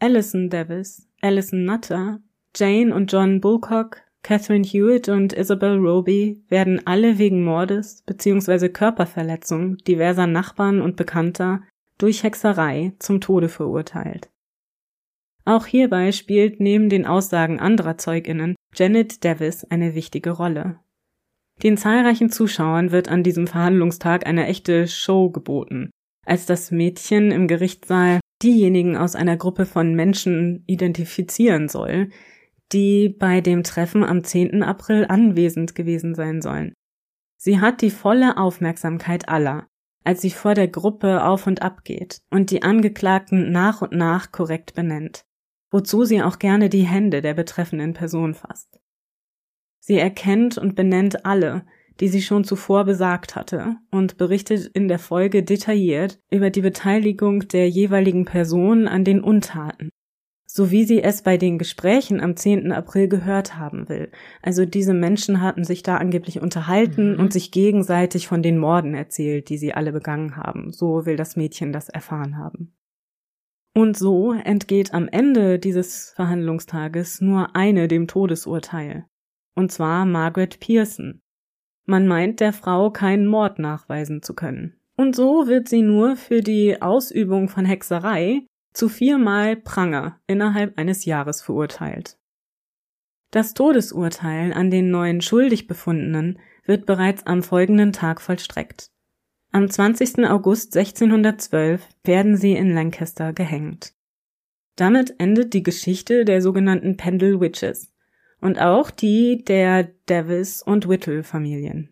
[SPEAKER 4] Alison Davis, Alison Nutter, Jane und John Bulcock, Catherine Hewitt und Isabel Roby werden alle wegen Mordes bzw. Körperverletzung diverser Nachbarn und Bekannter durch Hexerei zum Tode verurteilt. Auch hierbei spielt neben den Aussagen anderer Zeuginnen Janet Davis eine wichtige Rolle. Den zahlreichen Zuschauern wird an diesem Verhandlungstag eine echte Show geboten, als das Mädchen im Gerichtssaal diejenigen aus einer Gruppe von Menschen identifizieren soll, die bei dem Treffen am 10. April anwesend gewesen sein sollen. Sie hat die volle Aufmerksamkeit aller, als sie vor der Gruppe auf und ab geht und die Angeklagten nach und nach korrekt benennt, wozu sie auch gerne die Hände der betreffenden Person fasst. Sie erkennt und benennt alle, die sie schon zuvor besagt hatte, und berichtet in der Folge detailliert über die Beteiligung der jeweiligen Person an den Untaten, so wie sie es bei den Gesprächen am 10. April gehört haben will. Also diese Menschen hatten sich da angeblich unterhalten mhm. und sich gegenseitig von den Morden erzählt, die sie alle begangen haben. So will das Mädchen das erfahren haben. Und so entgeht am Ende dieses Verhandlungstages nur eine dem Todesurteil. Und zwar Margaret Pearson. Man meint der Frau keinen Mord nachweisen zu können. Und so wird sie nur für die Ausübung von Hexerei zu viermal Pranger innerhalb eines Jahres verurteilt. Das Todesurteil an den neuen schuldig befundenen wird bereits am folgenden Tag vollstreckt. Am 20. August 1612 werden sie in Lancaster gehängt. Damit endet die Geschichte der sogenannten Pendle Witches und auch die der Davis und Whittle Familien.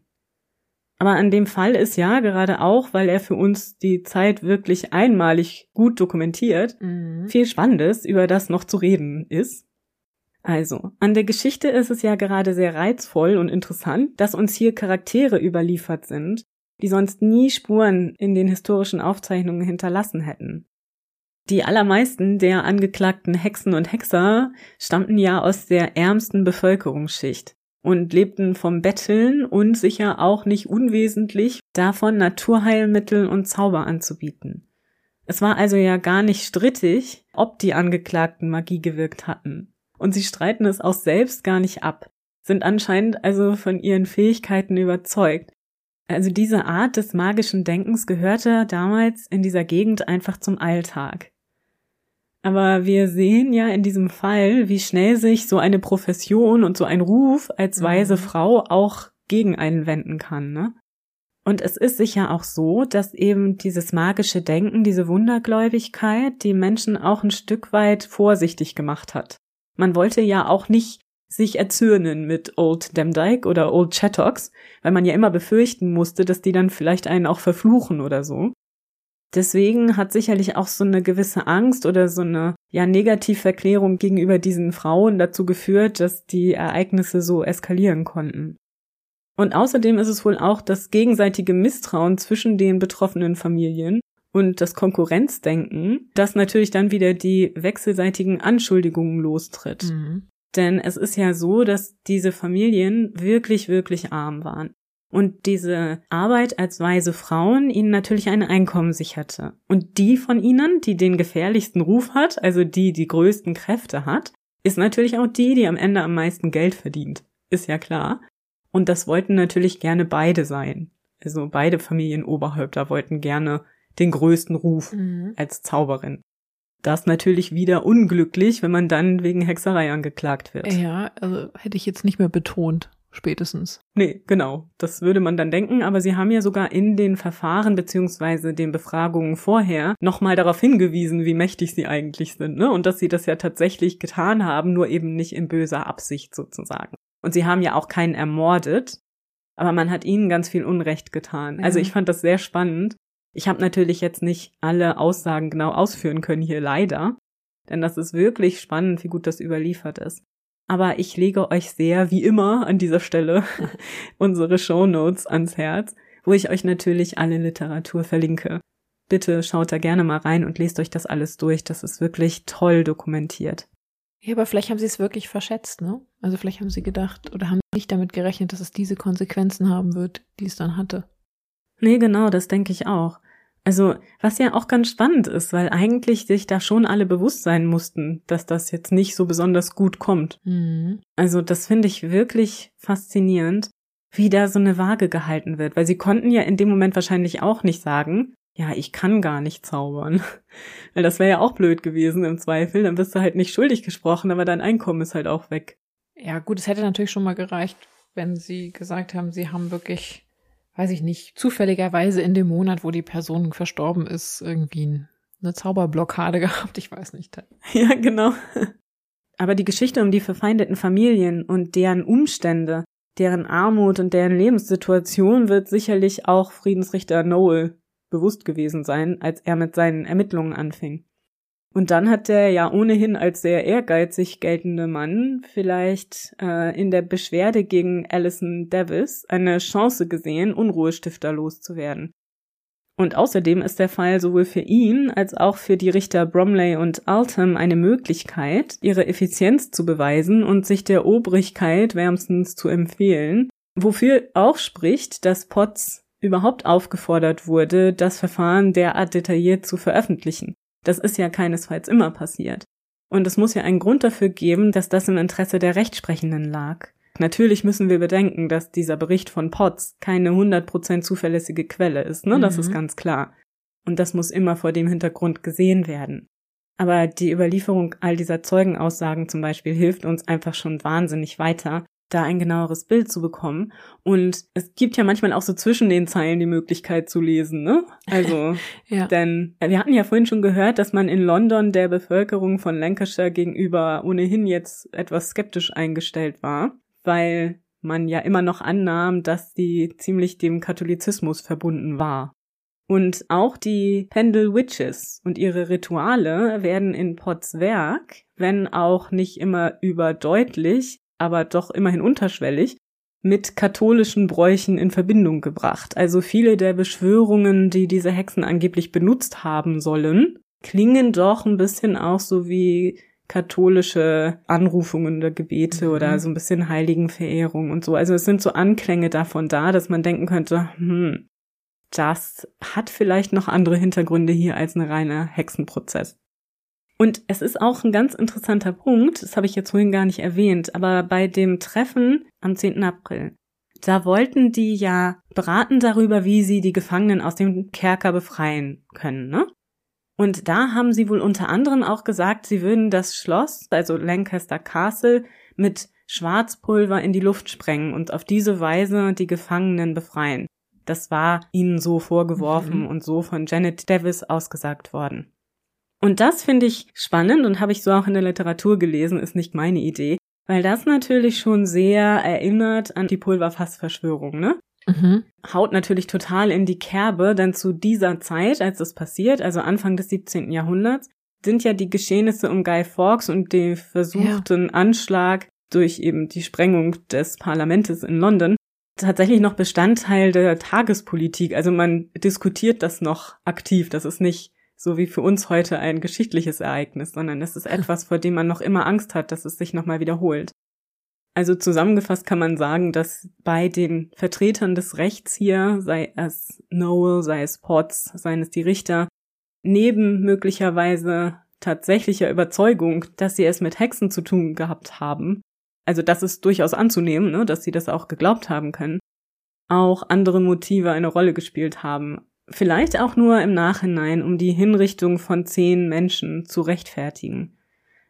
[SPEAKER 4] Aber an dem Fall ist ja gerade auch, weil er für uns die Zeit wirklich einmalig gut dokumentiert, mhm. viel Spannendes, über das noch zu reden ist. Also, an der Geschichte ist es ja gerade sehr reizvoll und interessant, dass uns hier Charaktere überliefert sind, die sonst nie Spuren in den historischen Aufzeichnungen hinterlassen hätten. Die allermeisten der angeklagten Hexen und Hexer stammten ja aus der ärmsten Bevölkerungsschicht und lebten vom Betteln und sicher auch nicht unwesentlich davon, Naturheilmittel und Zauber anzubieten. Es war also ja gar nicht strittig, ob die Angeklagten Magie gewirkt hatten. Und sie streiten es auch selbst gar nicht ab, sind anscheinend also von ihren Fähigkeiten überzeugt. Also diese Art des magischen Denkens gehörte damals in dieser Gegend einfach zum Alltag. Aber wir sehen ja in diesem Fall, wie schnell sich so eine Profession und so ein Ruf als mhm. weise Frau auch gegen einen wenden kann, ne? Und es ist sicher auch so, dass eben dieses magische Denken, diese Wundergläubigkeit die Menschen auch ein Stück weit vorsichtig gemacht hat. Man wollte ja auch nicht sich erzürnen mit Old Demdike oder Old Chattocks, weil man ja immer befürchten musste, dass die dann vielleicht einen auch verfluchen oder so. Deswegen hat sicherlich auch so eine gewisse Angst oder so eine ja Negativverklärung gegenüber diesen Frauen dazu geführt, dass die Ereignisse so eskalieren konnten. Und außerdem ist es wohl auch das gegenseitige Misstrauen zwischen den betroffenen Familien und das Konkurrenzdenken, das natürlich dann wieder die wechselseitigen Anschuldigungen lostritt. Mhm. Denn es ist ja so, dass diese Familien wirklich, wirklich arm waren und diese Arbeit als weise Frauen ihnen natürlich ein Einkommen sicherte. Und die von ihnen, die den gefährlichsten Ruf hat, also die die größten Kräfte hat, ist natürlich auch die, die am Ende am meisten Geld verdient. Ist ja klar. Und das wollten natürlich gerne beide sein. Also beide Familienoberhäupter wollten gerne den größten Ruf mhm. als Zauberin. Das natürlich wieder unglücklich, wenn man dann wegen Hexerei angeklagt wird.
[SPEAKER 3] Ja, also hätte ich jetzt nicht mehr betont spätestens.
[SPEAKER 4] Nee, genau. Das würde man dann denken, aber sie haben ja sogar in den Verfahren beziehungsweise den Befragungen vorher nochmal darauf hingewiesen, wie mächtig sie eigentlich sind, ne? Und dass sie das ja tatsächlich getan haben, nur eben nicht in böser Absicht sozusagen. Und sie haben ja auch keinen ermordet, aber man hat ihnen ganz viel Unrecht getan. Ja. Also ich fand das sehr spannend. Ich habe natürlich jetzt nicht alle Aussagen genau ausführen können hier leider, denn das ist wirklich spannend, wie gut das überliefert ist. Aber ich lege euch sehr, wie immer, an dieser Stelle [laughs] unsere Show Notes ans Herz, wo ich euch natürlich alle Literatur verlinke. Bitte schaut da gerne mal rein und lest euch das alles durch. Das ist wirklich toll dokumentiert.
[SPEAKER 3] Ja, aber vielleicht haben sie es wirklich verschätzt, ne? Also vielleicht haben sie gedacht oder haben nicht damit gerechnet, dass es diese Konsequenzen haben wird, die es dann hatte.
[SPEAKER 4] Nee, genau, das denke ich auch. Also, was ja auch ganz spannend ist, weil eigentlich sich da schon alle bewusst sein mussten, dass das jetzt nicht so besonders gut kommt. Mhm. Also, das finde ich wirklich faszinierend, wie da so eine Waage gehalten wird, weil sie konnten ja in dem Moment wahrscheinlich auch nicht sagen, ja, ich kann gar nicht zaubern. [laughs] Weil das wäre ja auch blöd gewesen im Zweifel. Dann bist du halt nicht schuldig gesprochen, aber dein Einkommen ist halt auch weg.
[SPEAKER 3] Ja, gut, es hätte natürlich schon mal gereicht, wenn sie gesagt haben, sie haben wirklich, weiß ich nicht, zufälligerweise in dem Monat, wo die Person verstorben ist, irgendwie eine Zauberblockade [laughs] gehabt. Ich weiß nicht. [laughs]
[SPEAKER 4] Ja, genau. Aber die Geschichte um die verfeindeten Familien und deren Umstände, deren Armut und deren Lebenssituation wird sicherlich auch Friedensrichter Noel bewusst gewesen sein, als er mit seinen Ermittlungen anfing. Und dann hat der ja ohnehin als sehr ehrgeizig geltende Mann vielleicht äh, in der Beschwerde gegen Alison Davis eine Chance gesehen, Unruhestifter loszuwerden. Und außerdem ist der Fall sowohl für ihn als auch für die Richter Bromley und Altham eine Möglichkeit, ihre Effizienz zu beweisen und sich der Obrigkeit wärmstens zu empfehlen, wofür auch spricht, dass Potts überhaupt aufgefordert wurde, das Verfahren derart detailliert zu veröffentlichen. Das ist ja keinesfalls immer passiert. Und es muss ja einen Grund dafür geben, dass das im Interesse der Rechtsprechenden lag. Natürlich müssen wir bedenken, dass dieser Bericht von Potts keine 100% zuverlässige Quelle ist, ne? Das mhm. ist ganz klar. Und das muss immer vor dem Hintergrund gesehen werden. Aber die Überlieferung all dieser Zeugenaussagen zum Beispiel hilft uns einfach schon wahnsinnig weiter, da ein genaueres Bild zu bekommen. Und es gibt ja manchmal auch so zwischen den Zeilen die Möglichkeit zu lesen, ne? Also, [laughs] ja. denn wir hatten ja vorhin schon gehört, dass man in London der Bevölkerung von Lancashire gegenüber ohnehin jetzt etwas skeptisch eingestellt war, weil man ja immer noch annahm, dass die ziemlich dem Katholizismus verbunden war. Und auch die Pendle Witches und ihre Rituale werden in Potts Werk, wenn auch nicht immer überdeutlich, aber doch immerhin unterschwellig, mit katholischen Bräuchen in Verbindung gebracht. Also viele der Beschwörungen, die diese Hexen angeblich benutzt haben sollen, klingen doch ein bisschen auch so wie katholische Anrufungen der Gebete mhm. oder so ein bisschen Heiligenverehrung und so. Also es sind so Anklänge davon da, dass man denken könnte, hm, das hat vielleicht noch andere Hintergründe hier als ein reiner Hexenprozess. Und es ist auch ein ganz interessanter Punkt, das habe ich jetzt vorhin gar nicht erwähnt, aber bei dem Treffen am 10. April, da wollten die ja beraten darüber, wie sie die Gefangenen aus dem Kerker befreien können, ne? Und da haben sie wohl unter anderem auch gesagt, sie würden das Schloss, also Lancaster Castle, mit Schwarzpulver in die Luft sprengen und auf diese Weise die Gefangenen befreien. Das war ihnen so vorgeworfen mhm. und so von Janet Davis ausgesagt worden. Und das finde ich spannend und habe ich so auch in der Literatur gelesen, ist nicht meine Idee, weil das natürlich schon sehr erinnert an die Pulverfassverschwörung, ne? Mhm. Haut natürlich total in die Kerbe, denn zu dieser Zeit, als das passiert, also Anfang des 17. Jahrhunderts, sind ja die Geschehnisse um Guy Fawkes und den versuchten ja. Anschlag durch eben die Sprengung des Parlamentes in London tatsächlich noch Bestandteil der Tagespolitik. Also man diskutiert das noch aktiv. Das ist nicht so wie für uns heute ein geschichtliches Ereignis, sondern es ist etwas, vor dem man noch immer Angst hat, dass es sich nochmal wiederholt. Also zusammengefasst kann man sagen, dass bei den Vertretern des Rechts hier, sei es Noel, sei es Potts, seien es die Richter, neben möglicherweise tatsächlicher Überzeugung, dass sie es mit Hexen zu tun gehabt haben, also das ist durchaus anzunehmen, ne, dass sie das auch geglaubt haben können, auch andere Motive eine Rolle gespielt haben. Vielleicht auch nur im Nachhinein, um die Hinrichtung von zehn Menschen zu rechtfertigen.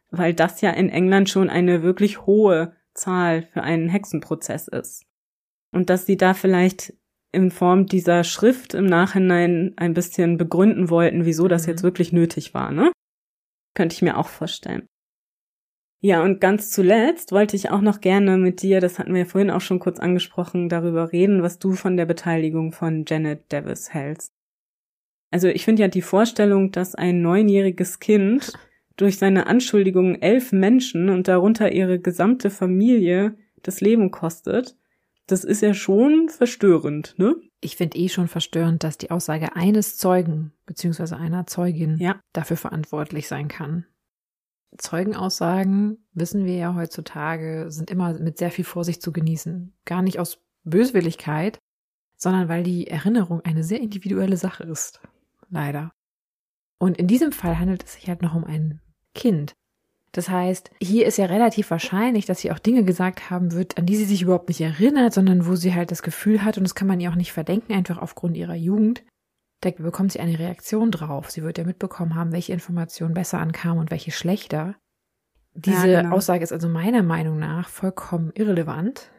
[SPEAKER 4] Weil das ja in England schon eine wirklich hohe Zahl für einen Hexenprozess ist. Und dass sie da vielleicht in Form dieser Schrift im Nachhinein ein bisschen begründen wollten, wieso das jetzt mhm. wirklich nötig war, ne? Könnte ich mir auch vorstellen. Ja, und ganz zuletzt wollte ich auch noch gerne mit dir, das hatten wir ja vorhin auch schon kurz angesprochen, darüber reden, was du von der Beteiligung von Janet Davis hältst. Also ich finde ja die Vorstellung, dass ein neunjähriges Kind durch seine Anschuldigungen elf Menschen und darunter ihre gesamte Familie das Leben kostet, das ist ja schon verstörend, ne?
[SPEAKER 3] Ich finde eh schon verstörend, dass die Aussage eines Zeugen beziehungsweise einer Zeugin ja. dafür verantwortlich sein kann. Zeugenaussagen, wissen wir ja heutzutage, sind immer mit sehr viel Vorsicht zu genießen. Gar nicht aus Böswilligkeit, sondern weil die Erinnerung eine sehr individuelle Sache ist. Leider. Und in diesem Fall handelt es sich halt noch um ein Kind. Das heißt, hier ist ja relativ wahrscheinlich, dass sie auch Dinge gesagt haben wird, an die sie sich überhaupt nicht erinnert, sondern wo sie halt das Gefühl hat, und das kann man ihr auch nicht verdenken, einfach aufgrund ihrer Jugend, da bekommt sie eine Reaktion drauf. Sie wird ja mitbekommen haben, welche Informationen besser ankamen und welche schlechter. Diese
[SPEAKER 4] Ja, genau.
[SPEAKER 3] Aussage ist also meiner Meinung nach vollkommen irrelevant,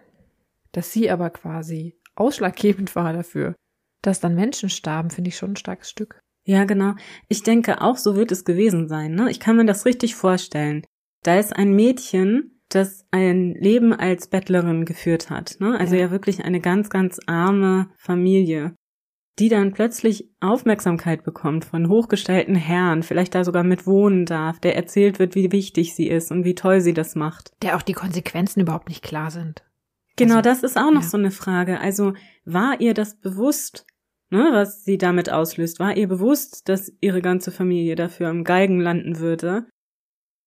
[SPEAKER 3] dass sie aber quasi ausschlaggebend war dafür, dass dann Menschen starben, finde ich schon ein starkes Stück.
[SPEAKER 4] Ja, genau. Ich denke auch, so wird es gewesen sein. Ne? Ich kann mir das richtig vorstellen. Da ist ein Mädchen, das ein Leben als Bettlerin geführt hat. Ne? Also
[SPEAKER 3] Ja.
[SPEAKER 4] ja. wirklich eine ganz, ganz arme Familie, die dann plötzlich Aufmerksamkeit bekommt von hochgestellten Herren, vielleicht da sogar mit wohnen darf, der erzählt wird, wie wichtig sie ist und wie toll sie das macht.
[SPEAKER 3] Der auch die Konsequenzen überhaupt nicht klar sind.
[SPEAKER 4] Genau,
[SPEAKER 3] Also,
[SPEAKER 4] das ist auch noch
[SPEAKER 3] ja.
[SPEAKER 4] so eine Frage. Also war ihr das bewusst, ne, was sie damit auslöst? War ihr bewusst, dass ihre ganze Familie dafür am Galgen landen würde?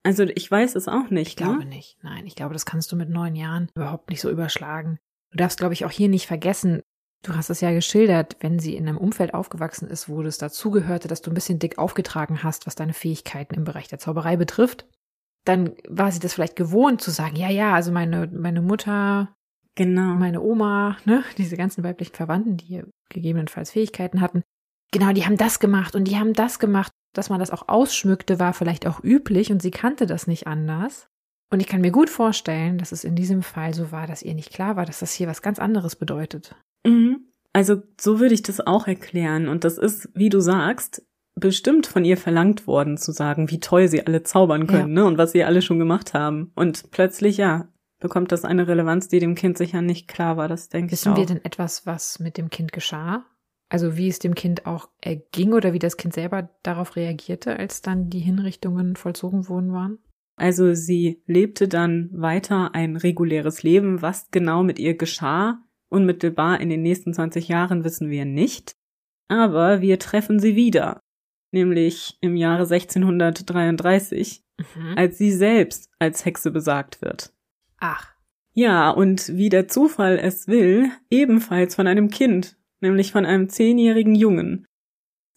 [SPEAKER 4] Also ich weiß es auch nicht.
[SPEAKER 3] Ich glaube
[SPEAKER 4] ne?
[SPEAKER 3] nicht. Nein, ich glaube, das kannst du mit neun Jahren überhaupt nicht so überschlagen. Du darfst, glaube ich, auch hier nicht vergessen, du hast es ja geschildert, wenn sie in einem Umfeld aufgewachsen ist, wo das dazugehörte, dass du ein bisschen dick aufgetragen hast, was deine Fähigkeiten im Bereich der Zauberei betrifft, dann war sie das vielleicht gewohnt zu sagen, ja, ja, also meine, meine Mutter,
[SPEAKER 4] Genau.
[SPEAKER 3] meine Oma, ne, diese ganzen weiblichen Verwandten, die gegebenenfalls Fähigkeiten hatten, genau, die haben das gemacht und die haben das gemacht. Dass man das auch ausschmückte, war vielleicht auch üblich und sie kannte das nicht anders. Und ich kann mir gut vorstellen, dass es in diesem Fall so war, dass ihr nicht klar war, dass das hier was ganz anderes bedeutet.
[SPEAKER 4] Mhm. Also so würde ich das auch erklären. Und das ist, wie du sagst, bestimmt von ihr verlangt worden zu sagen, wie toll sie alle zaubern können, ne? Und was sie alle schon gemacht haben. Und plötzlich, ja, bekommt das eine Relevanz, die dem Kind sicher nicht klar war. Das denke ich
[SPEAKER 3] Wissen wir denn etwas, was mit dem Kind geschah? Also wie es dem Kind auch erging oder wie das Kind selber darauf reagierte, als dann die Hinrichtungen vollzogen worden waren?
[SPEAKER 4] Also sie lebte dann weiter ein reguläres Leben. Was genau mit ihr geschah, unmittelbar in den nächsten 20 Jahren, wissen wir nicht. Aber wir treffen sie wieder. Nämlich im Jahre 1633,
[SPEAKER 3] Mhm.
[SPEAKER 4] als sie selbst als Hexe besagt wird.
[SPEAKER 3] Ach,
[SPEAKER 4] Ja, und wie der Zufall es will, ebenfalls von einem Kind, nämlich von einem zehnjährigen Jungen.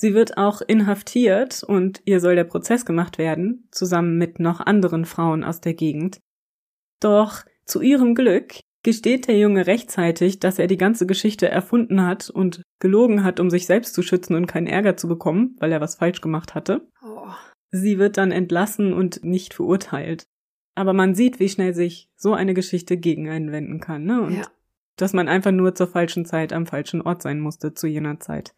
[SPEAKER 4] Sie wird auch inhaftiert und ihr soll der Prozess gemacht werden, zusammen mit noch anderen Frauen aus der Gegend. Doch zu ihrem Glück gesteht der Junge rechtzeitig, dass er die ganze Geschichte erfunden hat und gelogen hat, um sich selbst zu schützen und keinen Ärger zu bekommen, weil er was falsch gemacht hatte.
[SPEAKER 3] oh.
[SPEAKER 4] Sie wird dann entlassen und nicht verurteilt. Aber man sieht, wie schnell sich so eine Geschichte gegen einen wenden kann, ne? Und
[SPEAKER 3] ja.
[SPEAKER 4] dass man einfach nur zur falschen Zeit am falschen Ort sein musste zu jener Zeit.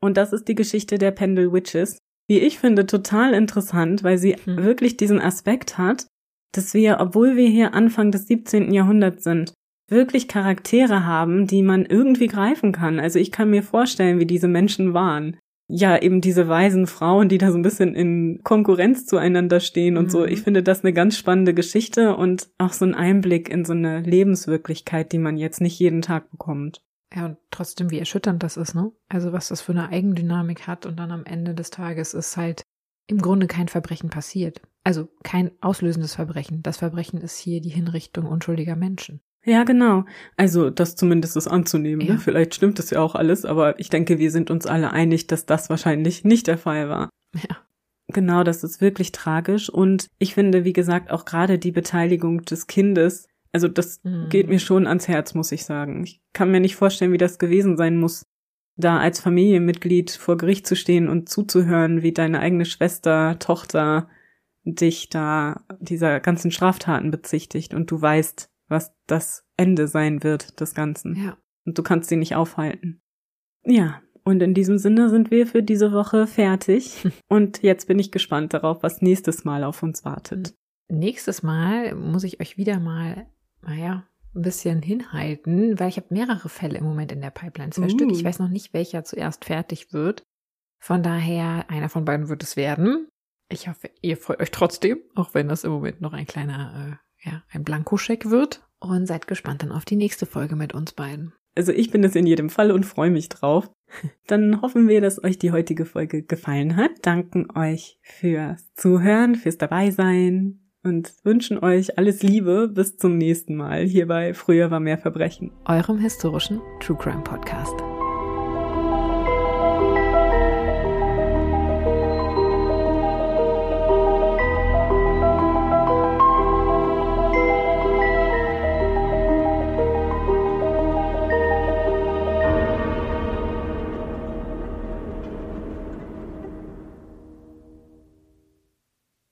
[SPEAKER 4] Und das ist die Geschichte der Pendle Witches, wie ich finde, total interessant, weil sie
[SPEAKER 3] Hm.
[SPEAKER 4] wirklich diesen Aspekt hat, dass wir, obwohl wir hier Anfang des 17. Jahrhunderts sind, wirklich Charaktere haben, die man irgendwie greifen kann. Also ich kann mir vorstellen, wie diese Menschen waren. Ja, eben diese weisen Frauen, die da so ein bisschen in Konkurrenz zueinander stehen und so.
[SPEAKER 3] Mhm.
[SPEAKER 4] Ich finde das eine ganz spannende Geschichte und auch so ein Einblick in so eine Lebenswirklichkeit, die man jetzt nicht jeden Tag bekommt.
[SPEAKER 3] Ja, und trotzdem, wie erschütternd das ist, ne? Also was das für eine Eigendynamik hat und dann am Ende des Tages ist halt im Grunde kein Verbrechen passiert. Also kein auslösendes Verbrechen. Das Verbrechen ist hier die Hinrichtung unschuldiger Menschen.
[SPEAKER 4] Ja, genau. Also das zumindest ist anzunehmen.
[SPEAKER 3] Ja.
[SPEAKER 4] Ne? Vielleicht stimmt das ja auch alles, aber ich denke, wir sind uns alle einig, dass das wahrscheinlich nicht der Fall war.
[SPEAKER 3] Ja.
[SPEAKER 4] Genau, das ist wirklich tragisch. Und ich finde, wie gesagt, auch gerade die Beteiligung des Kindes, also das
[SPEAKER 3] Mhm.
[SPEAKER 4] geht mir schon ans Herz, muss ich sagen. Ich kann mir nicht vorstellen, wie das gewesen sein muss, da als Familienmitglied vor Gericht zu stehen und zuzuhören, wie deine eigene Schwester, Tochter dich da dieser ganzen Straftaten bezichtigt und du weißt, was das Ende sein wird des Ganzen.
[SPEAKER 3] Ja.
[SPEAKER 4] Und du kannst sie nicht aufhalten. Ja, und in diesem Sinne sind wir für diese Woche fertig. [laughs] Und jetzt bin ich gespannt darauf, was nächstes Mal auf uns wartet.
[SPEAKER 3] Nächstes Mal muss ich euch wieder mal, naja, ein bisschen hinhalten, weil ich habe mehrere Fälle im Moment in der Pipeline. Zwei
[SPEAKER 4] Uh.
[SPEAKER 3] Stück. Ich weiß noch nicht, welcher zuerst fertig wird. Von daher, einer von beiden wird es werden. Ich hoffe, ihr freut euch trotzdem, auch wenn das im Moment noch ein kleiner, äh, ja, ein Blankoscheck wird. Und seid gespannt dann auf die nächste Folge mit uns beiden.
[SPEAKER 4] Also ich bin es in jedem Fall und freue mich drauf. [laughs] Dann hoffen wir, dass euch die heutige Folge gefallen hat. Danken euch fürs Zuhören, fürs Dabeisein und wünschen euch alles Liebe bis zum nächsten Mal hier bei Früher war mehr Verbrechen.
[SPEAKER 3] Eurem historischen True Crime Podcast.